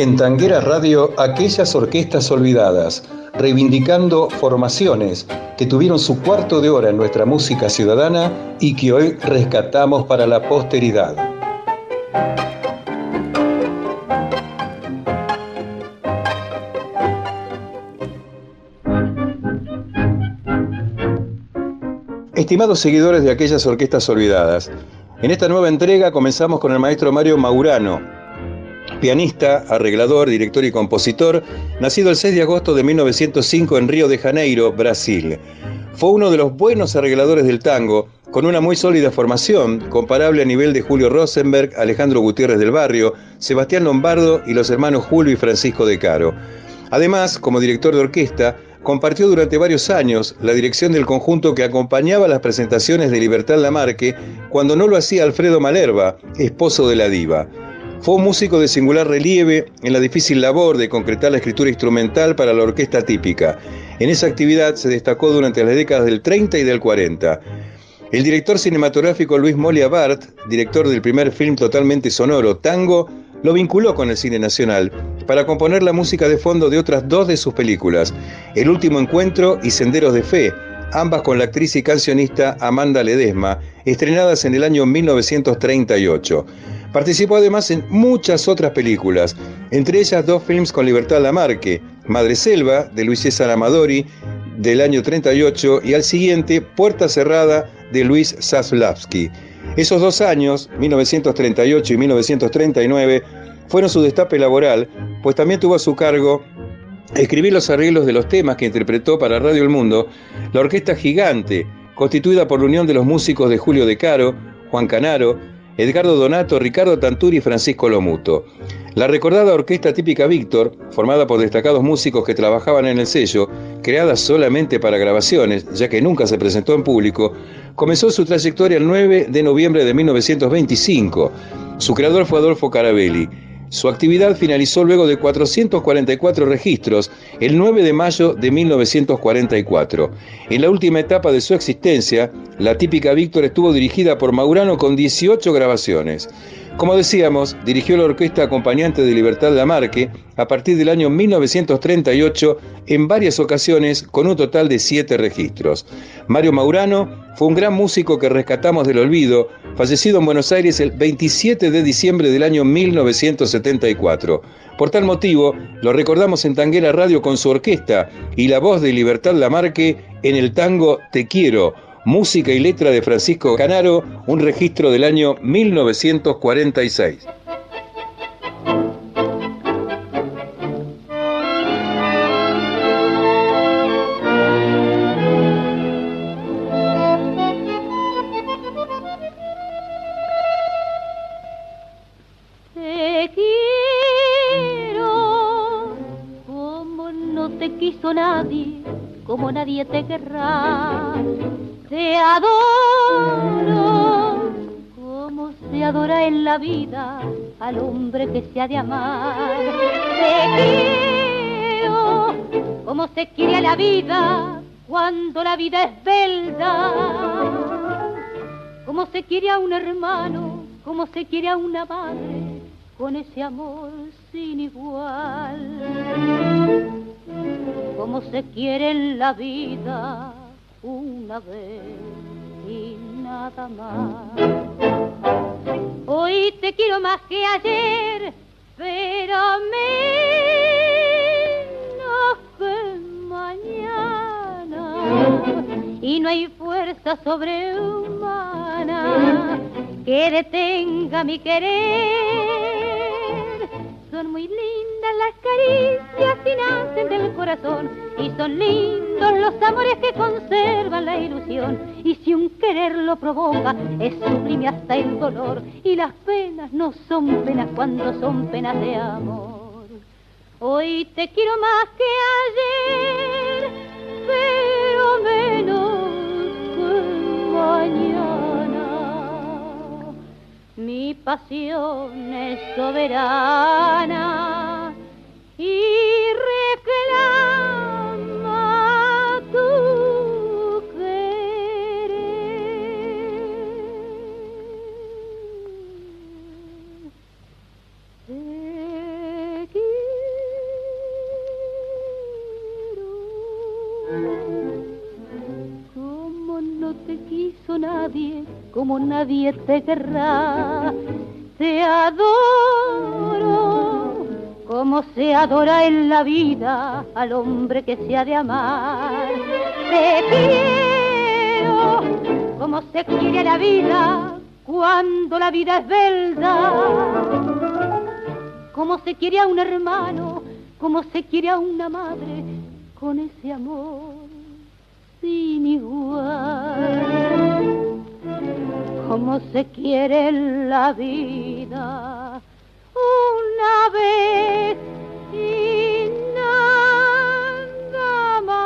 En Tanguera Radio, aquellas orquestas olvidadas, reivindicando formaciones que tuvieron su cuarto de hora en nuestra música ciudadana y que hoy rescatamos para la posteridad. Estimados seguidores de aquellas orquestas olvidadas, en esta nueva entrega comenzamos con el maestro Mario Maurano, pianista, arreglador, director y compositor, nacido el 6 de agosto de 1905 en Río de Janeiro, Brasil. Fue uno de los buenos arregladores del tango, con una muy sólida formación, comparable a nivel de Julio Rosenberg, Alejandro Gutiérrez del Barrio, Sebastián Lombardo y los hermanos Julio y Francisco de Caro. Además, como director de orquesta, compartió durante varios años la dirección del conjunto que acompañaba las presentaciones de Libertad Lamarque cuando no lo hacía Alfredo Malerva, esposo de la diva. Fue un músico de singular relieve en la difícil labor de concretar la escritura instrumental para la orquesta típica. En esa actividad se destacó durante las décadas del 30 y del 40. El director cinematográfico Luis Molia Bart, director del primer film totalmente sonoro, Tango, lo vinculó con el cine nacional para componer la música de fondo de otras dos de sus películas, El último encuentro y Senderos de Fe, ambas con la actriz y cancionista Amanda Ledesma, estrenadas en el año 1938. Participó además en muchas otras películas, entre ellas dos films con Libertad Lamarque, Madre Selva, de Luis César Amadori, del año 38, y al siguiente, Puerta Cerrada, de Luis Zaslavsky. Esos dos años, 1938 y 1939, fueron su destape laboral, pues también tuvo a su cargo escribir los arreglos de los temas que interpretó para Radio El Mundo la Orquesta Gigante, constituida por la unión de los músicos de Julio De Caro, Juan Canaro, Edgardo Donato, Ricardo Tanturi y Francisco Lomuto. La recordada orquesta típica Víctor, formada por destacados músicos que trabajaban en el sello, creada solamente para grabaciones, ya que nunca se presentó en público, comenzó su trayectoria el 9 de noviembre de 1925. Su creador fue Adolfo Carabelli su actividad finalizó luego de 444 registros el 9 de mayo de 1944. En la última etapa de su existencia, la típica Víctor estuvo dirigida por Maurano con 18 grabaciones. Como decíamos, dirigió la orquesta acompañante de Libertad Lamarque a partir del año 1938 en varias ocasiones con un total de siete registros. Mario Maurano fue un gran músico que rescatamos del olvido, fallecido en Buenos Aires el 27 de diciembre del año 1974. Por tal motivo, lo recordamos en Tanguera Radio con su orquesta y la voz de Libertad Lamarque en el tango Te Quiero música y letra de Francisco Canaro, un registro del año 1946. Te quiso nadie, como nadie te querrá te adoro como se adora en la vida al hombre que se ha de amar. Te quiero como se quiere a la vida cuando la vida es belda. Como se quiere a un hermano, como se quiere a una madre, con ese amor sin igual. Como se quiere en la vida una vez y nada más. Hoy te quiero más que ayer, pero menos que mañana. Y no hay fuerza sobrehumana que detenga mi querer. Son muy lindas las caricias y nacen del corazón y son lindos los amores que conservan la ilusión. Y si un querer lo provoca, es sublime hasta el dolor. Y las penas no son penas cuando son penas de amor. Hoy te quiero más que ayer, pero menos que mañana. Mi pasión es soberana y como nadie te querrá. Te adoro como se adora en la vida al hombre que se ha de amar. Te quiero como se quiere la vida cuando la vida es verdad. Como se quiere a un hermano, como se quiere a una madre, con ese amor sin igual. Como se quiere la vida una vez y nada más.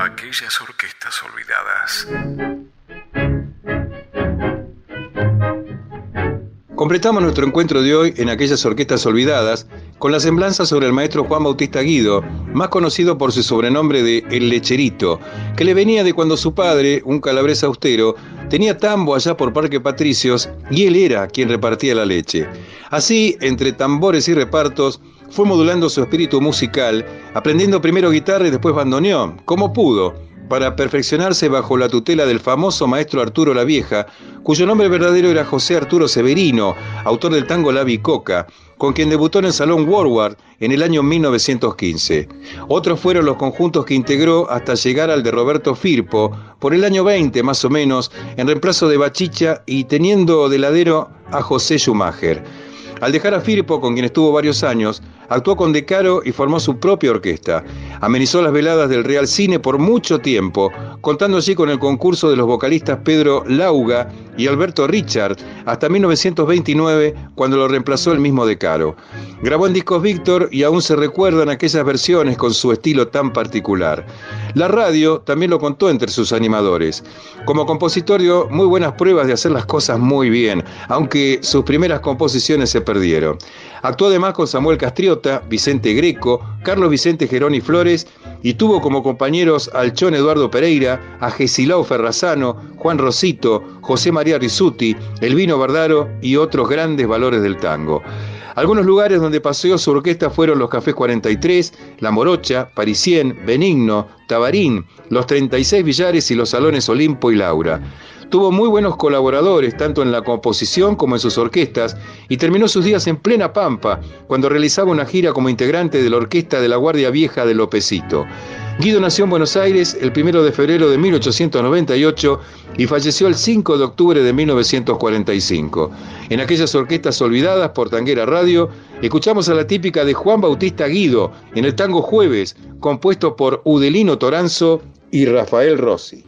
Aquellas orquestas olvidadas. Completamos nuestro encuentro de hoy en aquellas orquestas olvidadas con la semblanza sobre el maestro Juan Bautista Guido, más conocido por su sobrenombre de El Lecherito, que le venía de cuando su padre, un calabrés austero, tenía tambo allá por Parque Patricios y él era quien repartía la leche. Así, entre tambores y repartos, fue modulando su espíritu musical, aprendiendo primero guitarra y después bandoneón, como pudo para perfeccionarse bajo la tutela del famoso maestro Arturo La Vieja, cuyo nombre verdadero era José Arturo Severino, autor del tango La Bicoca, con quien debutó en el Salón Warward en el año 1915. Otros fueron los conjuntos que integró hasta llegar al de Roberto Firpo, por el año 20 más o menos, en reemplazo de Bachicha y teniendo de ladero a José Schumacher. Al dejar a Firpo, con quien estuvo varios años, actuó con De Caro y formó su propia orquesta. Amenizó las veladas del Real Cine por mucho tiempo, contando allí con el concurso de los vocalistas Pedro Lauga y Alberto Richard, hasta 1929, cuando lo reemplazó el mismo De Caro. Grabó en discos Víctor y aún se recuerdan aquellas versiones con su estilo tan particular. La radio también lo contó entre sus animadores. Como compositor dio muy buenas pruebas de hacer las cosas muy bien, aunque sus primeras composiciones se perdieron. Actuó además con Samuel Castriota, Vicente Greco, Carlos Vicente Geroni Flores y tuvo como compañeros al Chon Eduardo Pereira, a Gesilao Ferrazano, Juan Rosito, José María Risuti, Elvino Bardaro y otros grandes valores del tango. Algunos lugares donde paseó su orquesta fueron los Cafés 43, La Morocha, Parisien, Benigno, Tabarín, los 36 Villares y los Salones Olimpo y Laura. Tuvo muy buenos colaboradores, tanto en la composición como en sus orquestas, y terminó sus días en plena Pampa, cuando realizaba una gira como integrante de la orquesta de la Guardia Vieja de Lopecito. Guido nació en Buenos Aires el 1 de febrero de 1898 y falleció el 5 de octubre de 1945. En aquellas orquestas olvidadas por Tanguera Radio, escuchamos a la típica de Juan Bautista Guido en el tango Jueves, compuesto por Udelino Toranzo y Rafael Rossi.